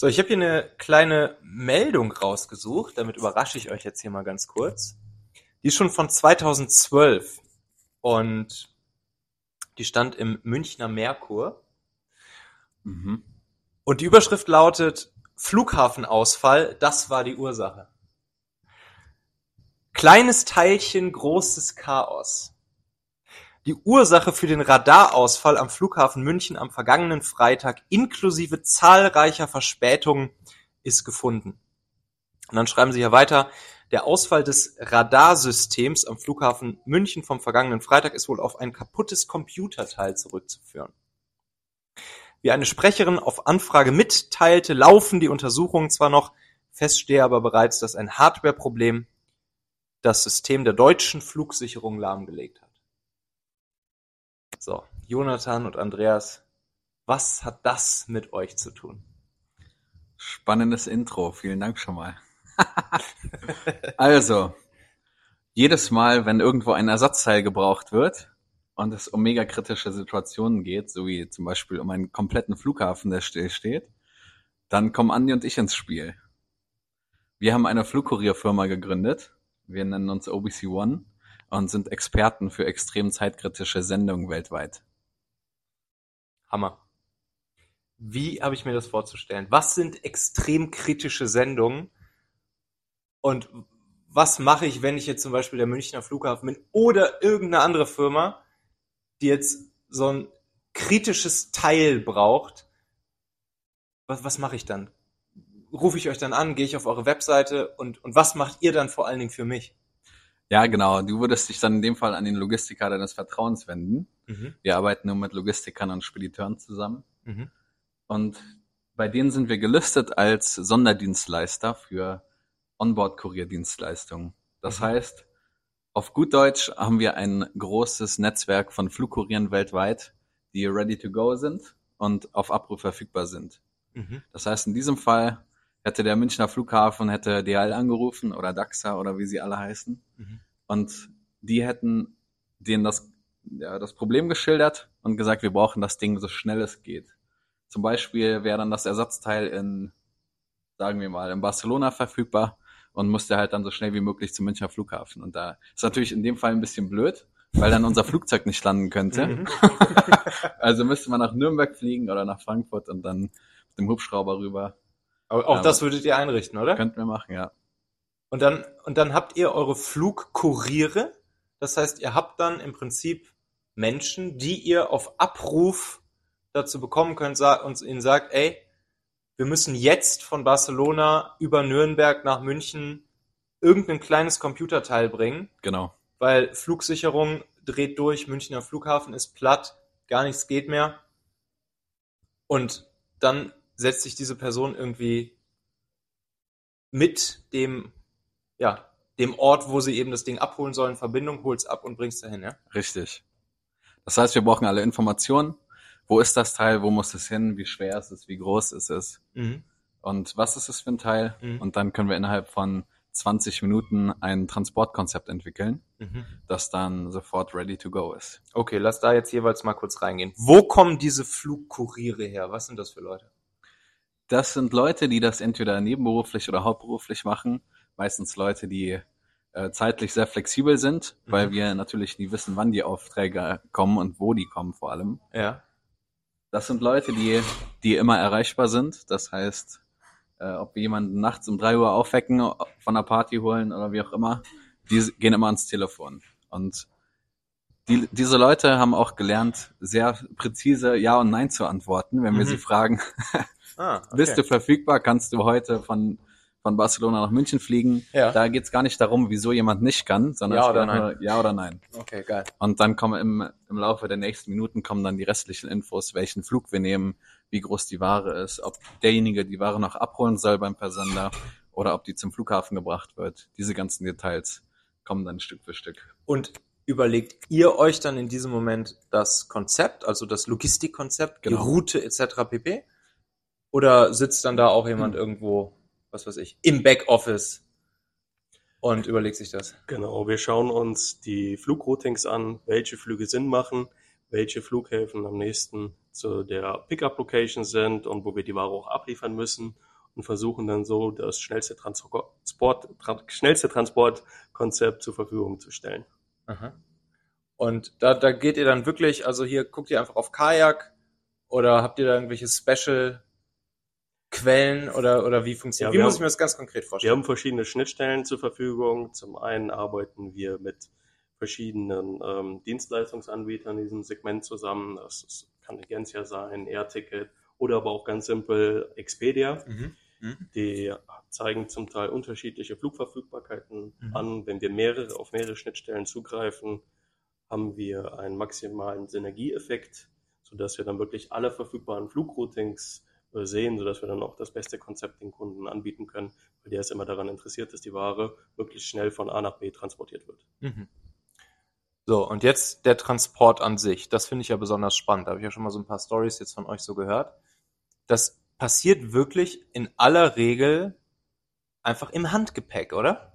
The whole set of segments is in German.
So, ich habe hier eine kleine Meldung rausgesucht, damit überrasche ich euch jetzt hier mal ganz kurz. Die ist schon von 2012 und die stand im Münchner Merkur. Mhm. Und die Überschrift lautet Flughafenausfall, das war die Ursache. Kleines Teilchen, großes Chaos. Die Ursache für den Radarausfall am Flughafen München am vergangenen Freitag inklusive zahlreicher Verspätungen ist gefunden. Und dann schreiben sie hier weiter, der Ausfall des Radarsystems am Flughafen München vom vergangenen Freitag ist wohl auf ein kaputtes Computerteil zurückzuführen. Wie eine Sprecherin auf Anfrage mitteilte, laufen die Untersuchungen zwar noch, feststehe aber bereits, dass ein Hardwareproblem das System der deutschen Flugsicherung lahmgelegt hat. So, Jonathan und Andreas, was hat das mit euch zu tun? Spannendes Intro, vielen Dank schon mal. also, jedes Mal, wenn irgendwo ein Ersatzteil gebraucht wird und es um mega kritische Situationen geht, so wie zum Beispiel um einen kompletten Flughafen, der still steht, dann kommen Andi und ich ins Spiel. Wir haben eine Flugkurierfirma gegründet. Wir nennen uns OBC One und sind Experten für extrem zeitkritische Sendungen weltweit. Hammer. Wie habe ich mir das vorzustellen? Was sind extrem kritische Sendungen? Und was mache ich, wenn ich jetzt zum Beispiel der Münchner Flughafen bin oder irgendeine andere Firma, die jetzt so ein kritisches Teil braucht? Was, was mache ich dann? Rufe ich euch dann an, gehe ich auf eure Webseite und, und was macht ihr dann vor allen Dingen für mich? Ja, genau. Du würdest dich dann in dem Fall an den Logistiker deines Vertrauens wenden. Mhm. Wir arbeiten nur mit Logistikern und Spediteuren zusammen. Mhm. Und bei denen sind wir gelistet als Sonderdienstleister für Onboard-Kurierdienstleistungen. Das Mhm. heißt, auf gut Deutsch haben wir ein großes Netzwerk von Flugkurieren weltweit, die ready to go sind und auf Abruf verfügbar sind. Mhm. Das heißt, in diesem Fall hätte der Münchner Flughafen hätte DHL angerufen oder DAXA oder wie sie alle heißen Mhm. und die hätten denen das, ja, das Problem geschildert und gesagt, wir brauchen das Ding so schnell es geht. Zum Beispiel wäre dann das Ersatzteil in, sagen wir mal, in Barcelona verfügbar und musste halt dann so schnell wie möglich zum Münchner Flughafen. Und da ist natürlich in dem Fall ein bisschen blöd, weil dann unser Flugzeug nicht landen könnte. Mhm. Also müsste man nach Nürnberg fliegen oder nach Frankfurt und dann mit dem Hubschrauber rüber. Aber auch Ja, das würdet ihr einrichten, oder? Könnten wir machen, ja. Und dann, und dann habt ihr eure Flugkuriere. Das heißt, ihr habt dann im Prinzip Menschen, die ihr auf Abruf dazu bekommen könnt und ihnen sagt, ey, wir müssen jetzt von Barcelona über Nürnberg nach München irgendein kleines Computerteil bringen, Genau. weil Flugsicherung dreht durch, Münchner Flughafen ist platt, gar nichts geht mehr. Und dann setzt sich diese Person irgendwie mit dem, ja, dem Ort, wo sie eben das Ding abholen soll, in Verbindung, holt's ab und bringt's dahin, ja? Richtig. Das heißt, wir brauchen alle Informationen. Wo ist das Teil? Wo muss es hin? Wie schwer ist es? Wie groß ist es? Mhm. Und was ist es für ein Teil? Mhm. Und dann können wir innerhalb von 20 Minuten ein Transportkonzept entwickeln, Mhm. das dann sofort ready to go ist. Okay, lass da jetzt jeweils mal kurz reingehen. Wo kommen diese Flugkuriere her? Was sind das für Leute? Das sind Leute, die das entweder nebenberuflich oder hauptberuflich machen. Meistens Leute, die äh, zeitlich sehr flexibel sind, Mhm. weil wir natürlich nie wissen, wann die Aufträge kommen und wo die kommen vor allem. Ja. Das sind Leute, die, die immer erreichbar sind. Das heißt, äh, ob wir jemanden nachts um drei Uhr aufwecken, von der Party holen oder wie auch immer, die gehen immer ans Telefon. Und die, diese Leute haben auch gelernt, sehr präzise Ja und Nein zu antworten, wenn wir Mhm. sie fragen, Ah, okay. bist du verfügbar, kannst du heute von, von Barcelona nach München fliegen. Ja. Da geht's gar nicht darum, wieso jemand nicht kann, sondern Ja es oder nur Ja oder Nein. Okay, geil. Und dann kommen im, im Laufe der nächsten Minuten kommen dann die restlichen Infos, welchen Flug wir nehmen, wie groß die Ware ist, ob derjenige die Ware noch abholen soll beim Versender oder ob die zum Flughafen gebracht wird. Diese ganzen Details kommen dann Stück für Stück. Und überlegt ihr euch dann in diesem Moment das Konzept, also das Logistikkonzept, Genau. die Route etc. pp? Oder sitzt dann da auch jemand Hm. irgendwo, was weiß ich, im Backoffice und überlegt sich das? Genau, wir schauen uns die Flugroutings an, welche Flüge Sinn machen, welche Flughäfen am nächsten zu der Pickup-Location sind und wo wir die Ware auch abliefern müssen. und versuchen dann so das schnellste Transport, tra schnellste Transportkonzept zur Verfügung zu stellen. Aha. Und da, da geht ihr dann wirklich, also hier guckt ihr einfach auf Kajak oder habt ihr da irgendwelche Special Quellen oder, oder wie funktioniert? Ja, wie wir muss haben- ich mir das ganz konkret Wir vorstellen? haben verschiedene Schnittstellen zur Verfügung. Zum einen arbeiten wir mit verschiedenen ähm, Dienstleistungsanbietern in diesem Segment zusammen. Das ist, kann Agencia sein, Airticket oder aber auch ganz simpel Expedia. Mhm. Mhm. Die zeigen zum Teil unterschiedliche Flugverfügbarkeiten Mhm. an. Wenn wir mehrere auf mehrere Schnittstellen zugreifen, haben wir einen maximalen Synergieeffekt, sodass wir dann wirklich alle verfügbaren Flugroutings sehen, sodass wir dann auch das beste Konzept den Kunden anbieten können, weil der ist immer daran interessiert, dass die Ware möglichst schnell von A nach B transportiert wird. Mhm. So, und jetzt der Transport an sich. Das finde ich ja besonders spannend. Da habe ich ja schon mal so ein paar Stories jetzt von euch so gehört. Das passiert wirklich in aller Regel einfach im Handgepäck, oder?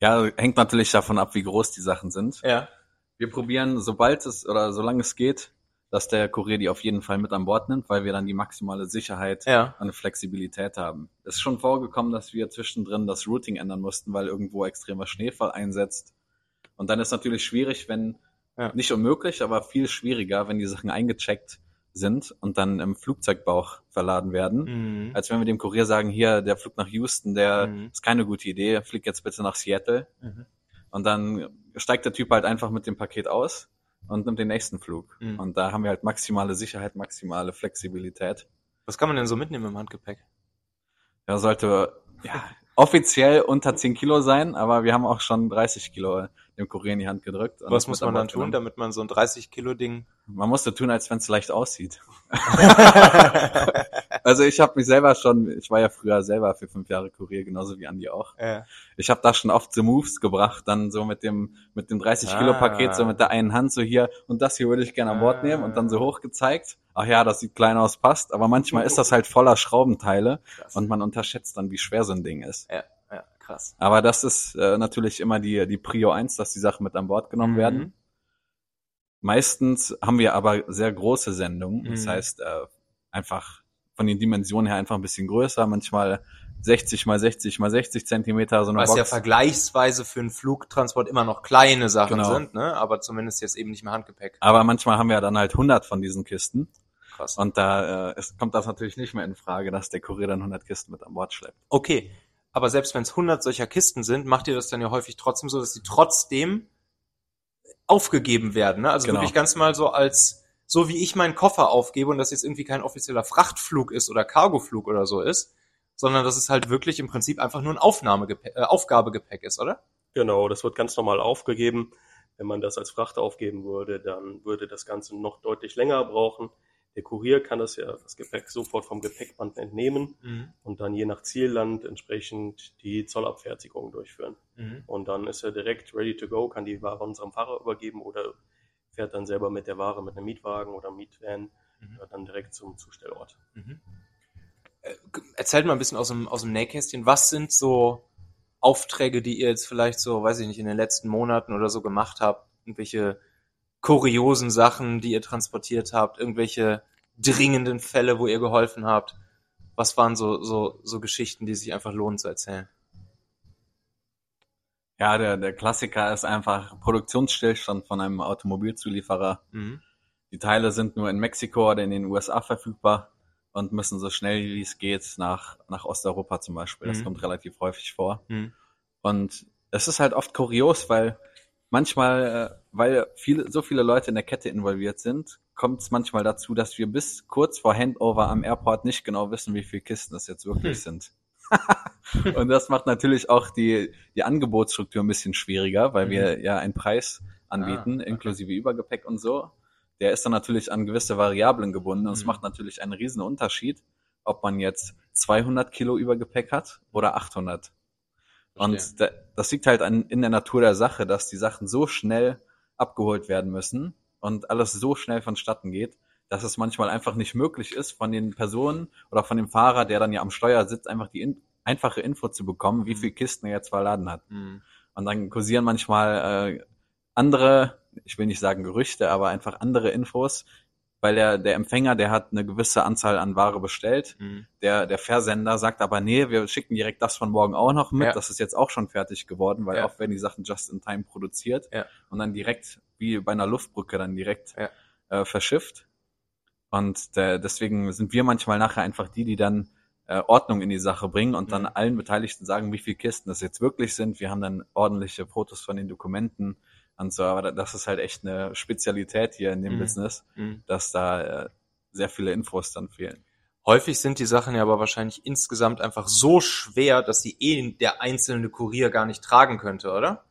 Ja, hängt natürlich davon ab, wie groß die Sachen sind. Ja. Wir probieren, sobald es oder solange es geht, dass der Kurier die auf jeden Fall mit an Bord nimmt, weil wir dann die maximale Sicherheit Ja. und Flexibilität haben. Es ist schon vorgekommen, dass wir zwischendrin das Routing ändern mussten, weil irgendwo extremer Schneefall einsetzt. Und dann ist natürlich schwierig, wenn, Ja. nicht unmöglich, aber viel schwieriger, wenn die Sachen eingecheckt sind und dann im Flugzeugbauch verladen werden, Mhm. als wenn wir dem Kurier sagen, hier, der Flug nach Houston, der Mhm. ist keine gute Idee, flieg jetzt bitte nach Seattle. Mhm. Und dann steigt der Typ halt einfach mit dem Paket aus und nimmt den nächsten Flug. Mhm. Und da haben wir halt maximale Sicherheit, maximale Flexibilität. Was kann man denn so mitnehmen im Handgepäck? Er sollte ja, offiziell unter 10 Kilo sein, aber wir haben auch schon 30 Kilo dem Kurier in die Hand gedrückt. Was muss an man dann tun, genommen. damit man so ein 30 Kilo Ding? Man musste tun, als wenn es leicht aussieht. Also ich habe mich selber schon, ich war ja früher selber für fünf Jahre Kurier, genauso wie Andi auch. ja. Ich habe da schon oft so Moves gebracht, dann so mit dem mit dem 30 Kilo Ah. Paket so mit der einen Hand so hier und das hier würde ich gerne an Bord Ah. nehmen und dann so hoch gezeigt. Ach ja, das sieht klein aus, passt, aber manchmal ist das halt voller Schraubenteile Krass. und man unterschätzt dann, wie schwer so ein Ding ist. ja, ja, krass. Aber das ist äh, natürlich immer die die Prio eins, dass die Sachen mit an Bord genommen Mhm. werden. Meistens haben wir aber sehr große Sendungen, das Mhm. heißt äh, einfach von den Dimensionen her einfach ein bisschen größer, manchmal 60 mal 60 mal 60 Zentimeter so eine Was ja Box. vergleichsweise für einen Flugtransport immer noch kleine Sachen Genau. sind, ne? Aber zumindest jetzt eben nicht mehr Handgepäck. Aber manchmal haben wir dann halt 100 von diesen Kisten. Krass. Und da äh, es kommt das natürlich nicht mehr in Frage, dass der Kurier dann 100 Kisten mit an Bord schleppt. Okay, aber selbst wenn es 100 solcher Kisten sind, macht ihr das dann ja häufig trotzdem so, dass sie trotzdem aufgegeben werden. Ne? Also Genau. wirklich ganz mal so als, so wie ich meinen Koffer aufgebe und das jetzt irgendwie kein offizieller Frachtflug ist oder Cargoflug oder so ist, sondern dass es halt wirklich im Prinzip einfach nur ein Aufnahmegepäck, äh, Aufgabegepäck ist, oder? Genau, das wird ganz normal aufgegeben. Wenn man das als Fracht aufgeben würde, dann würde das Ganze noch deutlich länger brauchen. Der Kurier kann das ja das Gepäck sofort vom Gepäckband entnehmen Mhm. und dann je nach Zielland entsprechend die Zollabfertigung durchführen. Mhm. Und dann ist er direkt ready to go, kann die Ware unserem Fahrer übergeben oder fährt dann selber mit der Ware mit einem Mietwagen oder Mietvan Mhm. dann direkt zum Zustellort. Mhm. Äh, Erzählt mal ein bisschen aus dem, aus dem Nähkästchen. Was sind so Aufträge, die ihr jetzt vielleicht so, weiß ich nicht, in den letzten Monaten oder so gemacht habt? Irgendwelche kuriosen Sachen, die ihr transportiert habt? Irgendwelche dringenden Fälle, wo ihr geholfen habt? Was waren so, so, so Geschichten, die sich einfach lohnen zu erzählen? Ja, der, der Klassiker ist einfach Produktionsstillstand von einem Automobilzulieferer. Mhm. Die Teile sind nur in Mexiko oder in den USA verfügbar und müssen so schnell wie es geht nach, nach Osteuropa zum Beispiel. Das Mhm. kommt relativ häufig vor. Mhm. Und es ist halt oft kurios, weil manchmal, äh, weil viele, so viele Leute in der Kette involviert sind, kommt es manchmal dazu, dass wir bis kurz vor Handover am Airport nicht genau wissen, wie viele Kisten es jetzt wirklich Hm. sind. und das macht natürlich auch die, die Angebotsstruktur ein bisschen schwieriger, weil Mhm. wir ja einen Preis anbieten, Ah, okay. inklusive Übergepäck und so. Der ist dann natürlich an gewisse Variablen gebunden und es Mhm. macht natürlich einen riesen Unterschied, ob man jetzt 200 Kilo Übergepäck hat oder 800. Verstehe. Und da, das liegt halt an, in der Natur der Sache, dass die Sachen so schnell abgeholt werden müssen und alles so schnell vonstatten geht, dass es manchmal einfach nicht möglich ist, von den Personen oder von dem Fahrer, der dann ja am Steuer sitzt, einfach die in, einfache Info zu bekommen, wie Mhm. viel Kisten er jetzt verladen hat. Mhm. Und dann kursieren manchmal äh, andere, ich will nicht sagen Gerüchte, aber einfach andere Infos, weil der, der Empfänger, der hat eine gewisse Anzahl an Ware bestellt. Mhm. Der, der Versender sagt aber, nee, wir schicken direkt das von morgen auch noch mit. Ja. Das ist jetzt auch schon fertig geworden, weil Ja. oft werden die Sachen just in time produziert Ja. und dann direkt, wie bei einer Luftbrücke, dann direkt äh, verschifft. Und der, deswegen sind wir manchmal nachher einfach die, die dann äh, Ordnung in die Sache bringen und dann Mhm. allen Beteiligten sagen, wie viele Kisten das jetzt wirklich sind. Wir haben dann ordentliche Fotos von den Dokumenten und so, aber das ist halt echt eine Spezialität hier in dem Mhm. Business, Mhm. dass da äh, sehr viele Infos dann fehlen. Häufig sind die Sachen ja aber wahrscheinlich insgesamt einfach so schwer, dass sie eh der einzelne Kurier gar nicht tragen könnte, oder?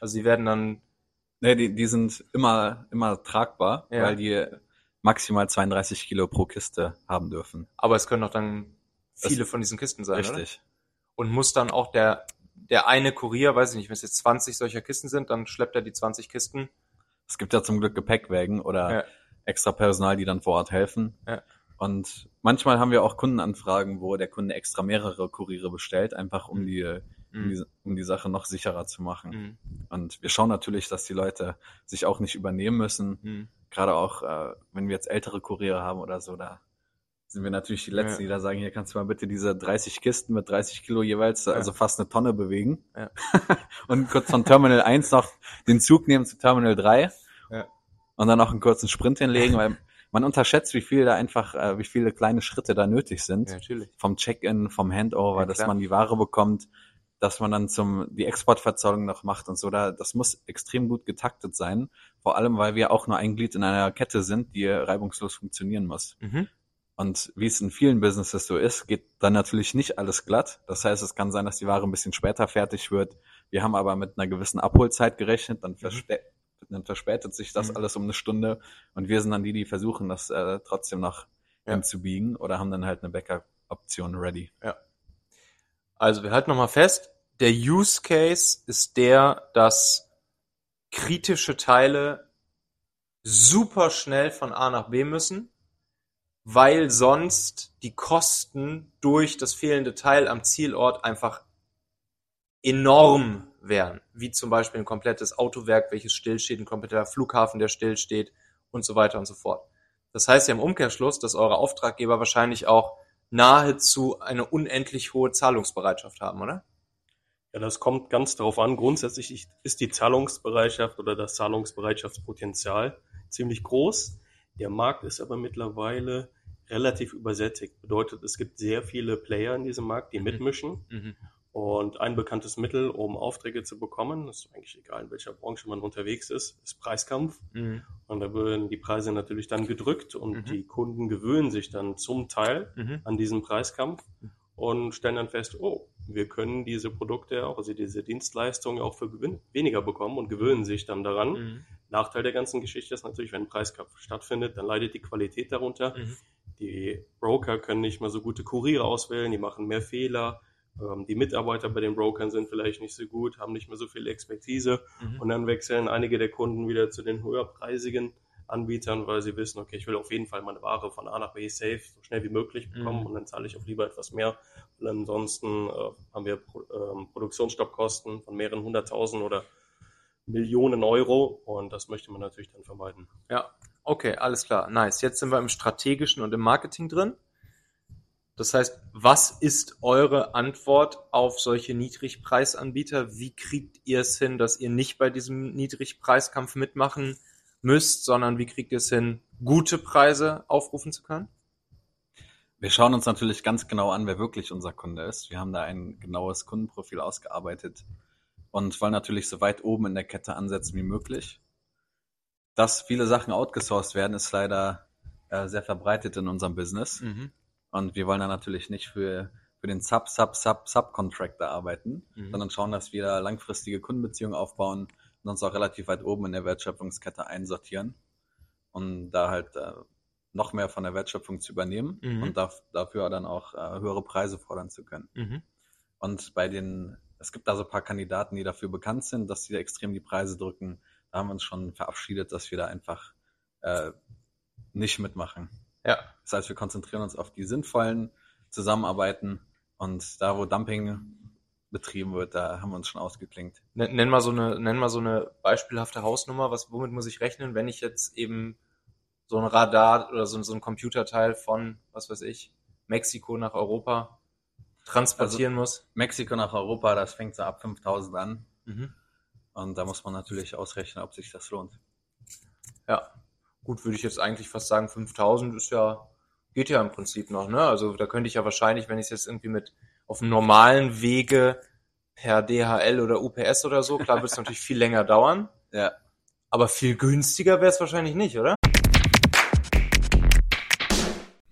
Also sie werden dann, Nee, die, die sind immer, immer tragbar, Ja. weil die maximal 32 Kilo pro Kiste haben dürfen. aber es können doch dann Das- viele von diesen Kisten sein, oder? Richtig. Und muss dann auch der, der eine Kurier, weiß ich nicht, wenn es jetzt 20 solcher Kisten sind, dann schleppt er die 20 Kisten. Es gibt ja zum Glück Gepäckwägen oder Ja. extra Personal, die dann vor Ort helfen. Ja. Und manchmal haben wir auch Kundenanfragen, wo der Kunde extra mehrere Kuriere bestellt, einfach um Mhm. die, um die, um die Sache noch sicherer zu machen. Mhm. Und wir schauen natürlich, dass die Leute sich auch nicht übernehmen müssen. Mhm. Gerade auch, äh, wenn wir jetzt ältere Kuriere haben oder so, da sind wir natürlich die Letzten, Ja. die da sagen, hier kannst du mal bitte diese 30 Kisten mit 30 Kilo jeweils, also fast eine Tonne bewegen. Ja. und kurz von Terminal 1 noch den Zug nehmen zu Terminal 3. Ja. Und dann auch einen kurzen Sprint hinlegen, weil man unterschätzt, wie viel da einfach, äh, wie viele kleine Schritte da nötig sind. Ja, natürlich. Vom Check-in, vom Handover, Ja, dass man die Ware bekommt, dass man dann zum die Exportverzollung noch macht und so. Da, das muss extrem gut getaktet sein. Vor allem, weil wir auch nur ein Glied in einer Kette sind, die reibungslos funktionieren muss. Mhm. Und wie es in vielen Businesses so ist, geht dann natürlich nicht alles glatt. Das heißt, es kann sein, dass die Ware ein bisschen später fertig wird. Wir haben aber mit einer gewissen Abholzeit gerechnet, dann, verspä dann verspätet sich das Mhm. alles um eine Stunde und wir sind dann die, die versuchen, das äh, trotzdem noch Ja. hinzubiegen oder haben dann halt eine Backup-Option ready. Also wir halten nochmal fest, der Use Case ist der, dass kritische Teile super schnell von A nach B müssen, weil sonst die Kosten durch das fehlende Teil am Zielort einfach enorm wären. Wie zum Beispiel ein komplettes Autowerk, welches stillsteht, ein kompletter Flughafen, der stillsteht und so weiter und so fort. Das heißt ja im Umkehrschluss, dass eure Auftraggeber wahrscheinlich auch nahezu eine unendlich hohe Zahlungsbereitschaft haben, oder? Ja, das kommt ganz darauf an. Grundsätzlich ist die Zahlungsbereitschaft oder das Zahlungsbereitschaftspotenzial ziemlich groß. Der Markt ist aber mittlerweile relativ übersättigt. Bedeutet, es gibt sehr viele Player in diesem Markt, die Mhm. mitmischen. Und ein bekanntes Mittel, um Aufträge zu bekommen, ist eigentlich egal, in welcher Branche man unterwegs ist, ist Preiskampf. Mhm. Und da werden die Preise natürlich dann gedrückt und Mhm. die Kunden gewöhnen sich dann zum Teil Mhm. an diesen Preiskampf und stellen dann fest, oh, wir können diese Produkte auch, also diese Dienstleistungen auch für weniger bekommen und gewöhnen sich dann daran. Mhm. Nachteil der ganzen Geschichte ist natürlich, wenn ein Preiskampf stattfindet, dann leidet die Qualität darunter. Mhm. Die Broker können nicht mehr so gute Kuriere auswählen, die machen mehr Fehler. Ähm, Die Mitarbeiter bei den Brokern sind vielleicht nicht so gut, haben nicht mehr so viel Expertise. Mhm. Und dann wechseln einige der Kunden wieder zu den höherpreisigen Anbietern, weil sie wissen, okay, ich will auf jeden Fall meine Ware von A nach B safe so schnell wie möglich bekommen Mhm. und dann zahle ich auch lieber etwas mehr. Weil ansonsten äh, haben wir Pro ähm, Produktionsstoppkosten von mehreren hunderttausend oder Millionen Euro und das möchte man natürlich dann vermeiden. Ja, okay, alles klar. Nice. Jetzt sind wir im strategischen und im Marketing drin. Das heißt, was ist eure Antwort auf solche Niedrigpreisanbieter? Wie kriegt ihr es hin, dass ihr nicht bei diesem Niedrigpreiskampf mitmachen müsst, sondern wie kriegt ihr es hin, gute Preise aufrufen zu können? Wir schauen uns natürlich ganz genau an, wer wirklich unser Kunde ist. Wir haben da ein genaues Kundenprofil ausgearbeitet und wollen natürlich so weit oben in der Kette ansetzen wie möglich. Dass viele Sachen outgesourced werden, ist leider äh, sehr verbreitet in unserem Business. Mhm. Und wir wollen da natürlich nicht für, für den Sub, Sub, Sub, Subcontractor arbeiten, Mhm. sondern schauen, dass wir da langfristige Kundenbeziehungen aufbauen und uns auch relativ weit oben in der Wertschöpfungskette einsortieren und da halt äh, noch mehr von der Wertschöpfung zu übernehmen Mhm. und darf, dafür dann auch äh, höhere Preise fordern zu können. Mhm. Und bei den, es gibt da so ein paar Kandidaten, die dafür bekannt sind, dass sie da extrem die Preise drücken. Da haben wir uns schon verabschiedet, dass wir da einfach äh, nicht mitmachen. Ja. Das heißt, wir konzentrieren uns auf die sinnvollen Zusammenarbeiten und da, wo Dumping betrieben wird, da haben wir uns schon ausgeklinkt. Nenn mal so eine, nenn mal so eine beispielhafte Hausnummer. Was, womit muss ich rechnen, wenn ich jetzt eben so ein Radar oder so, so ein Computerteil von, was weiß ich, Mexiko nach Europa transportieren muss. Mexiko nach Europa, das fängt so ab 5000 an. Mhm. Und da muss man natürlich ausrechnen, ob sich das lohnt. Ja, gut, würde ich jetzt eigentlich fast sagen, 5000 ist ja, geht ja im Prinzip noch, ne? Also da könnte ich ja wahrscheinlich, wenn ich es jetzt irgendwie mit auf einem normalen Wege per DHL oder UPS oder so, klar wird es natürlich viel länger dauern, Ja. aber viel günstiger wäre es wahrscheinlich nicht, oder?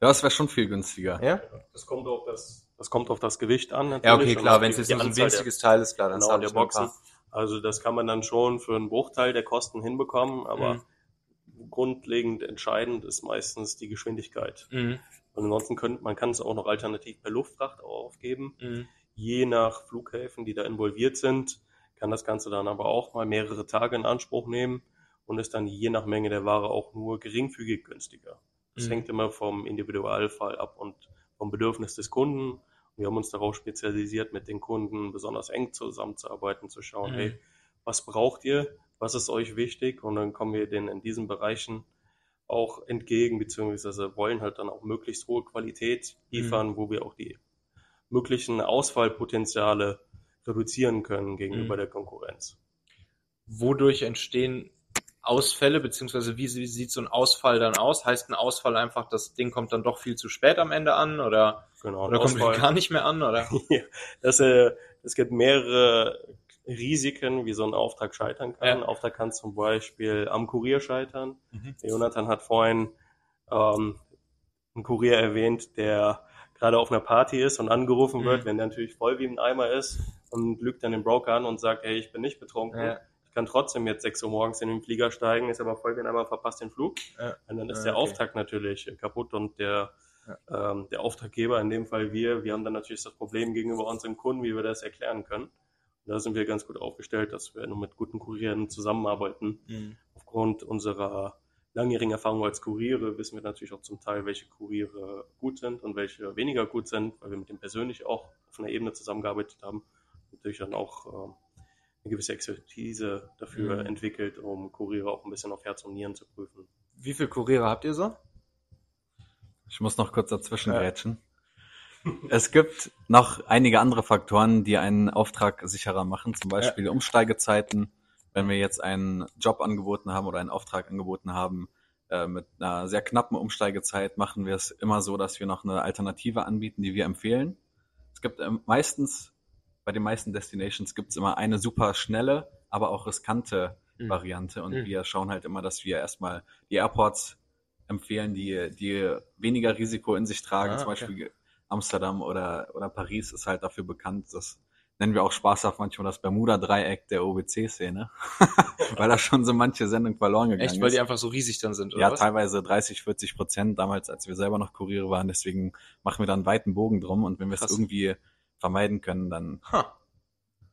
Ja, das wäre schon viel günstiger. Ja? Das kommt auf das, das kommt auf das Gewicht an. Ja, natürlich okay, und klar, wenn es jetzt nur so ein winziges Teil ist, klar, dann genau, der Boxen. Also das kann man dann schon für einen Bruchteil der Kosten hinbekommen, aber grundlegend entscheidend ist meistens die Geschwindigkeit. Mhm. Und ansonsten könnte man kann es auch noch alternativ per Luftfracht aufgeben. Mhm. Je nach Flughäfen, die da involviert sind, kann das Ganze dann aber auch mal mehrere Tage in Anspruch nehmen und ist dann je nach Menge der Ware auch nur geringfügig günstiger. Das Mhm. hängt immer vom Individualfall ab und vom Bedürfnis des Kunden. Wir haben uns darauf spezialisiert, mit den Kunden besonders eng zusammenzuarbeiten, zu schauen, Mhm. hey, was braucht ihr? Was ist euch wichtig? Und dann kommen wir denen in diesen Bereichen auch entgegen, beziehungsweise wollen halt dann auch möglichst hohe Qualität liefern, wo wir auch die möglichen Ausfallpotenziale reduzieren können gegenüber Mhm. der Konkurrenz. Wodurch entstehen Ausfälle, beziehungsweise wie, wie sieht so ein Ausfall dann aus? Heißt ein Ausfall einfach, das Ding kommt dann doch viel zu spät am Ende an oder, Genau. oder kommt gar nicht mehr an? Oder? Ja, das, äh, es gibt mehrere Risiken, wie so ein Auftrag scheitern kann. Ja. Ein Auftrag kann zum Beispiel am Kurier scheitern. Mhm. Jonathan hat vorhin ähm, einen Kurier erwähnt, der gerade auf einer Party ist und angerufen Mhm. wird, wenn der natürlich voll wie ein Eimer ist und lügt dann den Broker an und sagt, hey, ich bin nicht betrunken. Ja. Ich kann trotzdem jetzt 6 Uhr morgens in den Flieger steigen, ist aber voll wie ein Eimer, verpasst den Flug. Ja. Und dann ist Ja, der okay. Auftrag natürlich kaputt und der, ähm, der Auftraggeber, in dem Fall wir, wir haben dann natürlich das Problem gegenüber unseren Kunden, wie wir das erklären können. Und da sind wir ganz gut aufgestellt, dass wir nur mit guten Kurieren zusammenarbeiten. Mhm. Aufgrund unserer langjährigen Erfahrung als Kuriere wissen wir natürlich auch zum Teil, welche Kuriere gut sind und welche weniger gut sind, weil wir mit dem persönlich auch auf einer Ebene zusammengearbeitet haben. Natürlich dann auch ähm, eine gewisse Expertise dafür Mhm. entwickelt, um Kuriere auch ein bisschen auf Herz und Nieren zu prüfen. Wie viele Kuriere habt ihr so? Ich muss noch kurz dazwischen Ja. grätschen. Es gibt noch einige andere Faktoren, die einen Auftrag sicherer machen, zum Beispiel Umsteigezeiten. Wenn wir jetzt einen Job angeboten haben oder einen Auftrag angeboten haben, äh, mit einer sehr knappen Umsteigezeit machen wir es immer so, dass wir noch eine Alternative anbieten, die wir empfehlen. Es gibt ähm, meistens, bei den meisten Destinations gibt es immer eine super schnelle, aber auch riskante Mhm. Variante und Mhm. wir schauen halt immer, dass wir erstmal die Airports empfehlen, die, die weniger Risiko in sich tragen. Ah, Zum okay. Beispiel Amsterdam oder, oder Paris ist halt dafür bekannt. Das nennen wir auch spaßhaft manchmal das Bermuda-Dreieck der OBC-Szene, weil da schon so manche Sendung verloren gegangen Echt, weil die einfach so riesig dann sind, oder Ja, was? teilweise 30, 40 Prozent damals, als wir selber noch Kuriere waren. Deswegen machen wir da einen weiten Bogen drum und wenn wir es irgendwie vermeiden können, dann Ha,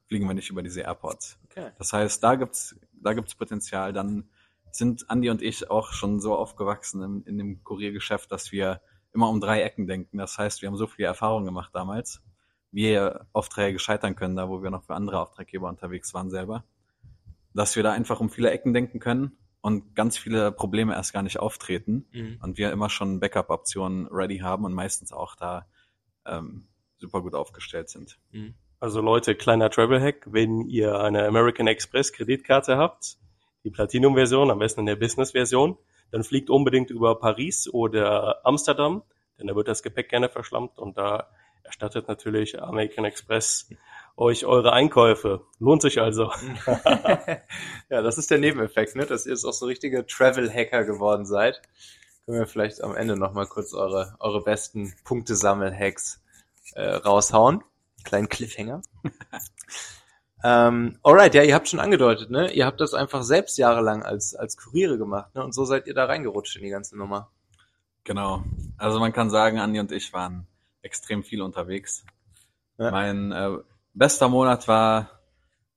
fliegen wir nicht über diese Airports. okay. Das heißt, da gibt's, da gibt's Potenzial. Dann sind Andi und ich auch schon so aufgewachsen in, in dem Kuriergeschäft, dass wir immer um drei Ecken denken. Das heißt, wir haben so viel Erfahrung gemacht damals, wie Aufträge scheitern können, da wo wir noch für andere Auftraggeber unterwegs waren selber, dass wir da einfach um viele Ecken denken können und ganz viele Probleme erst gar nicht auftreten Mhm. und wir immer schon Backup-Optionen ready haben und meistens auch da ähm, super gut aufgestellt sind. Mhm. Also Leute, kleiner Travel-Hack, wenn ihr eine American Express Kreditkarte habt, die Platinum-Version, am besten in der Business-Version, dann fliegt unbedingt über Paris oder Amsterdam. denn da wird das Gepäck gerne verschlammt und da erstattet natürlich American Express euch eure Einkäufe. Lohnt sich also. ja, das ist der Nebeneffekt, ne? dass ihr jetzt auch so richtige Travel-Hacker geworden seid. Können wir vielleicht am Ende nochmal kurz eure, eure besten Punktesammel-Hacks äh, raushauen. Kleinen Cliffhanger. ähm, alright, ja, ihr habt schon angedeutet, ne? Ihr habt das einfach selbst jahrelang als, als Kuriere gemacht, ne? Und so seid ihr da reingerutscht in die ganze Nummer. Genau. Also man kann sagen, Andi und ich waren extrem viel unterwegs. Ja. Mein äh, bester Monat war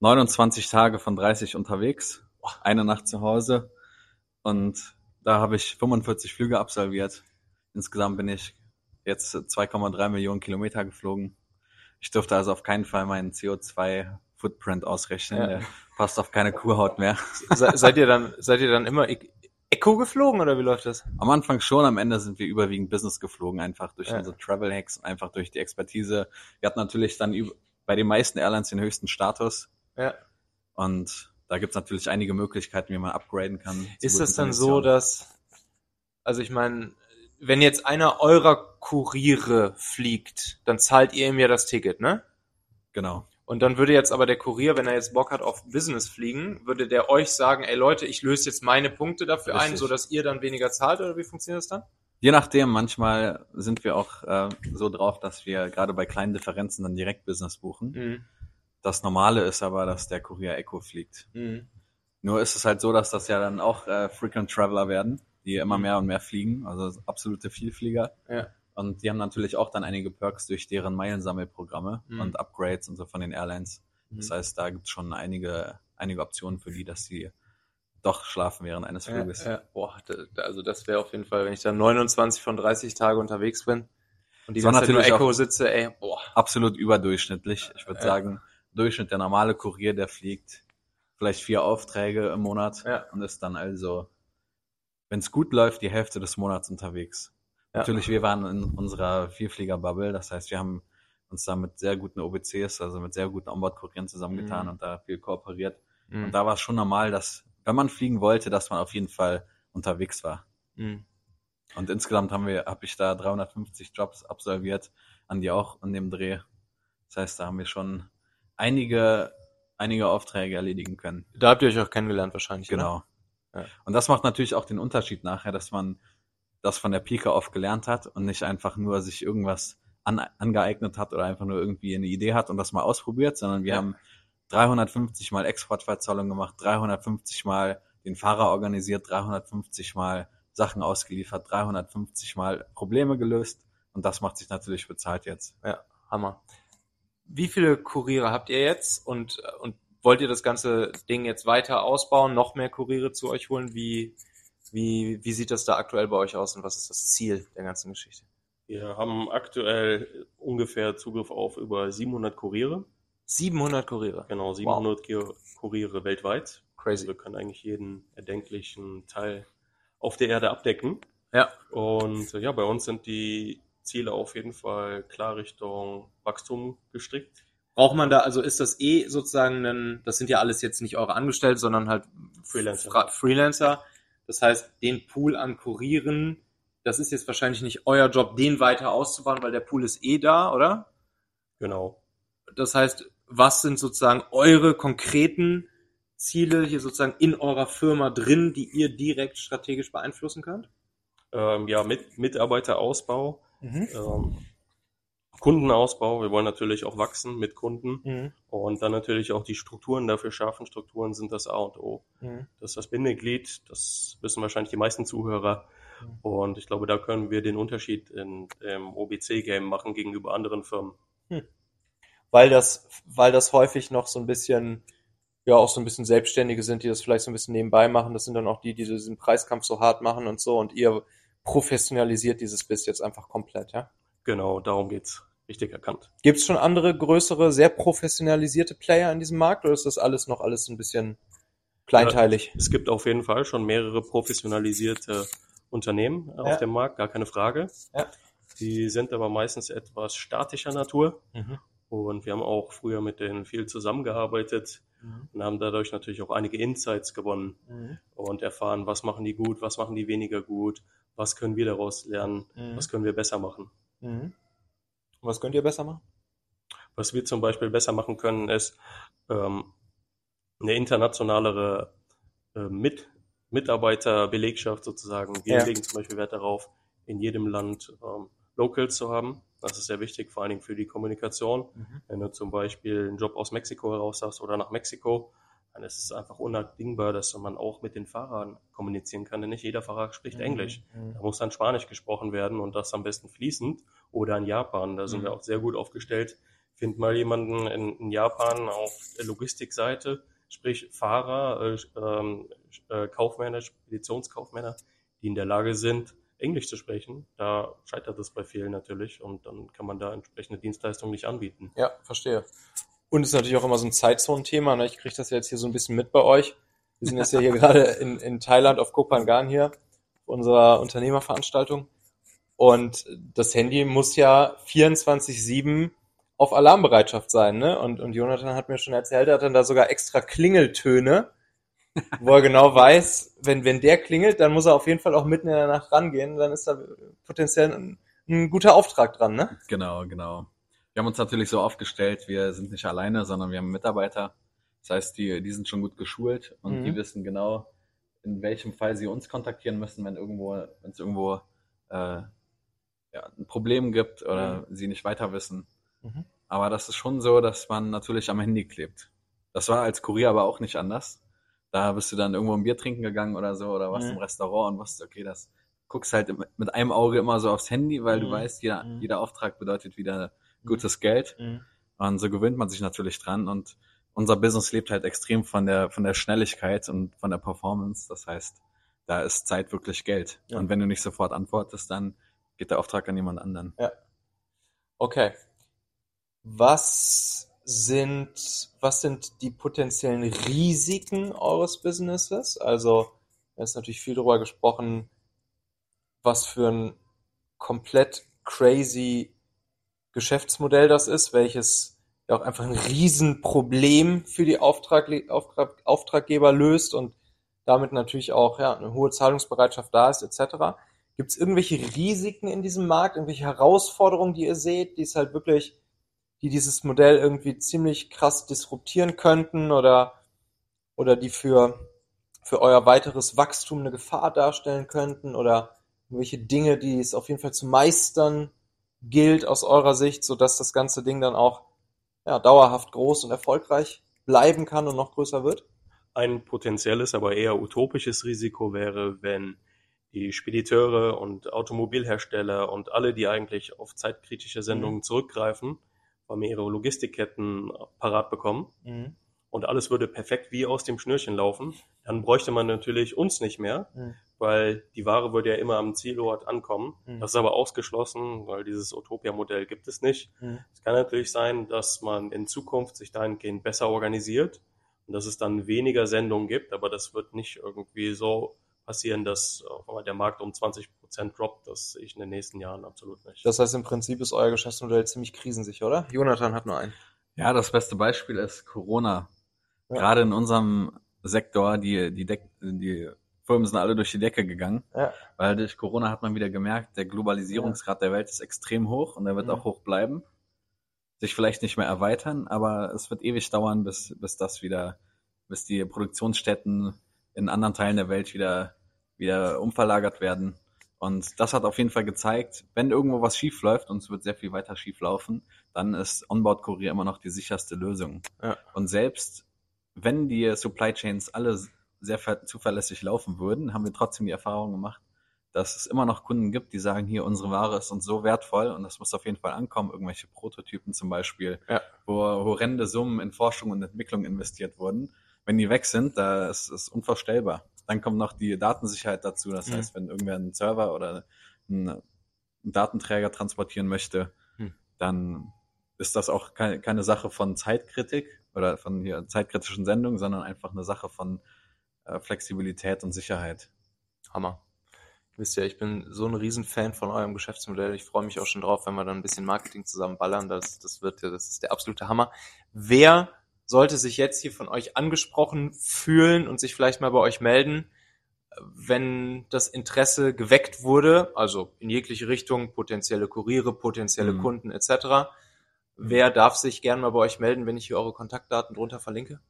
29 Tage von 30 unterwegs, eine Nacht zu Hause und da habe ich 45 Flüge absolviert. Insgesamt bin ich jetzt 2,3 Millionen Kilometer geflogen. Ich durfte also auf keinen Fall meinen CO2-Footprint ausrechnen. Ja. Der passt auf keine Kuhhaut mehr. Se seid ihr dann, seid ihr dann immer e Eco geflogen oder wie läuft das? Am Anfang schon, am Ende sind wir überwiegend Business geflogen, einfach durch ja. unsere Travel Hacks, einfach durch die Expertise. Wir hatten natürlich dann bei den meisten Airlines den höchsten Status. Ja. Und da gibt's natürlich einige Möglichkeiten, wie man upgraden kann. Ist das dann so, dass, also ich meine, wenn jetzt einer eurer Kuriere fliegt, dann zahlt ihr ihm ja das Ticket, ne? Genau. Und dann würde jetzt aber der Kurier, wenn er jetzt Bock hat auf Business fliegen, würde der euch sagen, ey Leute, ich löse jetzt meine Punkte dafür Richtig. ein, so dass ihr dann weniger zahlt oder wie funktioniert das dann? Je nachdem, manchmal sind wir auch äh, so drauf, dass wir gerade bei kleinen Differenzen dann direkt Business buchen. Mhm. Das Normale ist aber, dass der Kurier Echo fliegt. Mhm. Nur ist es halt so, dass das ja dann auch äh, Frequent Traveler werden, die immer mhm. mehr und mehr fliegen, also absolute Vielflieger. Ja. Und die haben natürlich auch dann einige Perks durch deren Meilensammelprogramme mhm. und Upgrades und so von den Airlines. Mhm. Das heißt, da gibt es schon einige, einige Optionen für die, dass sie doch schlafen während eines Fluges. Ja, ja. Boah, da, also das wäre auf jeden Fall, wenn ich dann 29 von 30 Tage unterwegs bin und die ganze Zeit nur Echo sitze, ey, boah. Absolut überdurchschnittlich. Ich würde ja. sagen, Durchschnitt der normale Kurier, der fliegt vielleicht vier Aufträge im Monat und ist dann also, wenn es gut läuft, die Hälfte des Monats unterwegs. Ja. Natürlich, wir waren in unserer Vierflieger-Bubble, das heißt, wir haben uns da mit sehr guten OBCs, also mit sehr guten Onboard-Kurieren zusammengetan mhm. und da viel kooperiert. Mhm. Und da war es schon normal, dass, wenn man fliegen wollte, dass man auf jeden Fall unterwegs war. Mhm. Und insgesamt haben wir, habe ich da 350 Jobs absolviert, an die auch in dem Dreh. Das heißt, da haben wir schon einige, einige Aufträge erledigen können. Da habt ihr euch auch kennengelernt wahrscheinlich. Genau. Ja. Und das macht natürlich auch den Unterschied nachher, dass man das von der Pika auf gelernt hat und nicht einfach nur sich irgendwas an, angeeignet hat oder einfach nur irgendwie eine Idee hat und das mal ausprobiert, sondern wir ja. haben 350 mal Exportverzahlung gemacht, 350 mal den Fahrer organisiert, 350 mal Sachen ausgeliefert, 350 mal Probleme gelöst und das macht sich natürlich bezahlt jetzt. Ja, Hammer wie viele Kuriere habt ihr jetzt und, und wollt ihr das ganze Ding jetzt weiter ausbauen, noch mehr Kuriere zu euch holen? Wie, wie, wie sieht das da aktuell bei euch aus und was ist das Ziel der ganzen Geschichte? Wir haben aktuell ungefähr Zugriff auf über 700 Kuriere. 700 Kuriere? Genau, 700 wow. Kuriere weltweit. Crazy. Wir können eigentlich jeden erdenklichen Teil auf der Erde abdecken. Ja. Und ja, bei uns sind die Ziele auf jeden Fall klar Richtung Wachstum gestrickt. Braucht man da, also ist das eh sozusagen ein, das sind ja alles jetzt nicht eure Angestellten, sondern halt Freelancer. Freelancer. Das heißt, den Pool an Kurieren, das ist jetzt wahrscheinlich nicht euer Job, den weiter auszubauen, weil der Pool ist eh da, oder? Genau. Das heißt, was sind sozusagen eure konkreten Ziele hier sozusagen in eurer Firma drin, die ihr direkt strategisch beeinflussen könnt? Ähm, ja, mit Mitarbeiterausbau, Mhm. Ähm, Kundenausbau, wir wollen natürlich auch wachsen mit Kunden mhm. und dann natürlich auch die Strukturen dafür schaffen. Strukturen sind das A und O. Mhm. Das ist das Bindeglied, das wissen wahrscheinlich die meisten Zuhörer. Mhm. Und ich glaube, da können wir den Unterschied in, im OBC-Game machen gegenüber anderen Firmen. Hm. Weil das, weil das häufig noch so ein bisschen, ja, auch so ein bisschen Selbstständige sind, die das vielleicht so ein bisschen nebenbei machen. Das sind dann auch die, die diesen Preiskampf so hart machen und so. Und ihr professionalisiert dieses Biss jetzt einfach komplett, ja? Genau, darum geht's. Richtig erkannt. Gibt es schon andere größere, sehr professionalisierte Player in diesem Markt oder ist das alles noch alles ein bisschen kleinteilig? Ja, es gibt auf jeden Fall schon mehrere professionalisierte Unternehmen ja. auf dem Markt, gar keine Frage. Ja. Die sind aber meistens etwas statischer Natur. Mhm. Und wir haben auch früher mit denen viel zusammengearbeitet mhm. und haben dadurch natürlich auch einige Insights gewonnen mhm. und erfahren, was machen die gut, was machen die weniger gut, was können wir daraus lernen, Mhm. was können wir besser machen. Mhm. Und was könnt ihr besser machen? Was wir zum Beispiel besser machen können, ist ähm, eine internationalere äh, Mit Mitarbeiterbelegschaft sozusagen. Wir Ja. legen zum Beispiel Wert darauf, in jedem Land ähm, Locals zu haben. Das ist sehr wichtig, vor allen Dingen für die Kommunikation. Mhm. Wenn du zum Beispiel einen Job aus Mexiko heraus hast oder nach Mexiko, ist es einfach unabdingbar, dass man auch mit den Fahrern kommunizieren kann, denn nicht jeder Fahrer spricht Englisch. Mhm. Da muss dann Spanisch gesprochen werden und das am besten fließend. Oder in Japan, da sind Mhm. wir auch sehr gut aufgestellt. Find mal jemanden in, in Japan auf der Logistikseite, sprich Fahrer, äh, ähm, äh, Kaufmänner, Speditionskaufmänner, die in der Lage sind, Englisch zu sprechen. Da scheitert es bei vielen natürlich und dann kann man da entsprechende Dienstleistungen nicht anbieten. Ja, verstehe. Und es ist natürlich auch immer so ein Zeitzonen-Thema. Ne? Ich kriege das jetzt hier so ein bisschen mit bei euch. Wir sind jetzt ja hier gerade in, in Thailand auf Koh Phangan hier, unserer Unternehmerveranstaltung. Und das Handy muss ja 24-7 auf Alarmbereitschaft sein. Ne? Und, und Jonathan hat mir schon erzählt, er hat dann da sogar extra Klingeltöne, wo er genau weiß, wenn, wenn der klingelt, dann muss er auf jeden Fall auch mitten in der Nacht rangehen. Dann ist da potenziell ein, ein guter Auftrag dran. Ne? Genau, genau. Wir haben uns natürlich so aufgestellt, wir sind nicht alleine, sondern wir haben Mitarbeiter. Das heißt, die, die sind schon gut geschult und Mhm. die wissen genau, in welchem Fall sie uns kontaktieren müssen, wenn irgendwo, wenn es irgendwo äh, ja, ein Problem gibt oder sie nicht weiter wissen. Mhm. Aber das ist schon so, dass man natürlich am Handy klebt. Das war als Kurier aber auch nicht anders. Da bist du dann irgendwo ein Bier trinken gegangen oder so oder warst Mhm. im Restaurant und wusstest, okay, das guckst halt mit einem Auge immer so aufs Handy, weil du Mhm. weißt, jeder, Mhm. jeder Auftrag bedeutet wieder gutes Geld. Mhm. Und so gewöhnt man sich natürlich dran. Und unser Business lebt halt extrem von der, von der Schnelligkeit und von der Performance. Das heißt, da ist Zeit wirklich Geld. Ja. Und wenn du nicht sofort antwortest, dann geht der Auftrag an jemand anderen. Okay. Was sind, was sind die potenziellen Risiken eures Businesses? Also, wir haben jetzt natürlich viel darüber gesprochen, was für ein komplett crazy Geschäftsmodell das ist, welches ja auch einfach ein Riesenproblem für die Auftrag, Auftrag, Auftraggeber löst und damit natürlich auch ja, eine hohe Zahlungsbereitschaft da ist, etc. Gibt es irgendwelche Risiken in diesem Markt, irgendwelche Herausforderungen, die ihr seht, die es halt wirklich, die dieses Modell irgendwie ziemlich krass disruptieren könnten oder, oder die für, für euer weiteres Wachstum eine Gefahr darstellen könnten oder irgendwelche Dinge, die es auf jeden Fall zu meistern gilt aus eurer Sicht, sodass das ganze Ding dann auch ja, dauerhaft groß und erfolgreich bleiben kann und noch größer wird? Ein potenzielles, aber eher utopisches Risiko wäre, wenn die Spediteure und Automobilhersteller und alle, die eigentlich auf zeitkritische Sendungen zurückgreifen, weil wir ihre Logistikketten parat bekommen Mhm. und alles würde perfekt wie aus dem Schnürchen laufen, dann bräuchte man natürlich uns nicht mehr, Mhm. Weil die Ware würde ja immer am Zielort ankommen. Mhm. Das ist aber ausgeschlossen, weil dieses Utopia-Modell gibt es nicht. Mhm. Es kann natürlich sein, dass man in Zukunft sich dahingehend besser organisiert und dass es dann weniger Sendungen gibt, aber das wird nicht irgendwie so passieren, dass der Markt um 20 Prozent droppt. Das sehe ich in den nächsten Jahren absolut nicht. Das heißt, im Prinzip ist euer Geschäftsmodell ziemlich krisensicher, oder? Jonathan hat nur einen. Ja, das beste Beispiel ist Corona. Ja. Gerade in unserem Sektor, die, die, Deck, die Firmen sind alle durch die Decke gegangen, Ja. weil durch Corona hat man wieder gemerkt, der Globalisierungsgrad der Welt ist extrem hoch und er wird Mhm. auch hoch bleiben. Sich vielleicht nicht mehr erweitern, aber es wird ewig dauern, bis, bis das wieder, bis die Produktionsstätten in anderen Teilen der Welt wieder, wieder umverlagert werden. Und das hat auf jeden Fall gezeigt, wenn irgendwo was schief läuft, und es wird sehr viel weiter schief laufen, dann ist Onboard-Kurier immer noch die sicherste Lösung. Ja. Und selbst wenn die Supply Chains alle sehr ver- zuverlässig laufen würden, haben wir trotzdem die Erfahrung gemacht, dass es immer noch Kunden gibt, die sagen, hier, unsere Ware ist uns so wertvoll und das muss auf jeden Fall ankommen, irgendwelche Prototypen zum Beispiel, Ja. wo horrende Summen in Forschung und Entwicklung investiert wurden. Wenn die weg sind, da ist es unvorstellbar. Dann kommt noch die Datensicherheit dazu. Das Mhm. heißt, wenn irgendwer einen Server oder einen, Datenträger transportieren möchte, Mhm. dann ist das auch keine, keine Sache von Zeitkritik oder von hier zeitkritischen Sendungen, sondern einfach eine Sache von Flexibilität und Sicherheit. Hammer. Ihr wisst ja, ich bin so ein Riesenfan von eurem Geschäftsmodell. Ich freue mich auch schon drauf, wenn wir dann ein bisschen Marketing zusammen ballern. Das, das wird, ja- das ist der absolute Hammer. Wer sollte sich jetzt hier von euch angesprochen fühlen und sich vielleicht mal bei euch melden? wenn das Interesse geweckt wurde, also in jegliche Richtung, potenzielle Kuriere, potenzielle Mhm. Kunden etc., wer darf sich gerne mal bei euch melden, wenn ich hier eure Kontaktdaten drunter verlinke?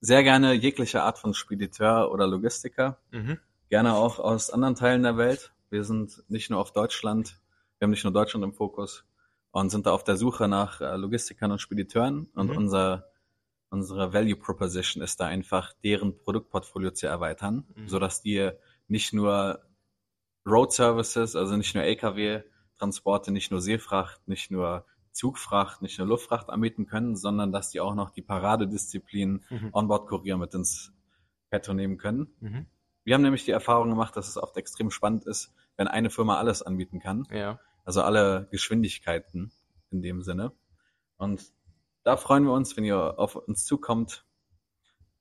Sehr gerne jegliche Art von Spediteur oder Logistiker. Mhm. Gerne auch aus anderen Teilen der Welt. Wir sind nicht nur auf Deutschland, wir haben nicht nur Deutschland im Fokus und sind da auf der Suche nach äh, Logistikern und Spediteuren. Und Mhm. unser, unsere Value Proposition ist da einfach, deren Produktportfolio zu erweitern, Mhm. so dass die nicht nur Road Services, also nicht nur LKW-Transporte, nicht nur Seefracht, nicht nur Zugfracht, nicht nur Luftfracht anbieten können, sondern dass die auch noch die Paradedisziplin Mhm. Onboard-Kurier mit ins Petto nehmen können. Mhm. Wir haben nämlich die Erfahrung gemacht, dass es oft extrem spannend ist, wenn eine Firma alles anbieten kann. Ja. Also alle Geschwindigkeiten in dem Sinne. Und da freuen wir uns, wenn ihr auf uns zukommt.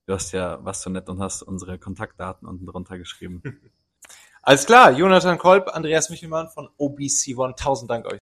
Du hast ja was so nett und hast unsere Kontaktdaten unten drunter geschrieben. Alles klar, Jonathan Kolb, Andreas Michelmann von OBC One, tausend Dank euch.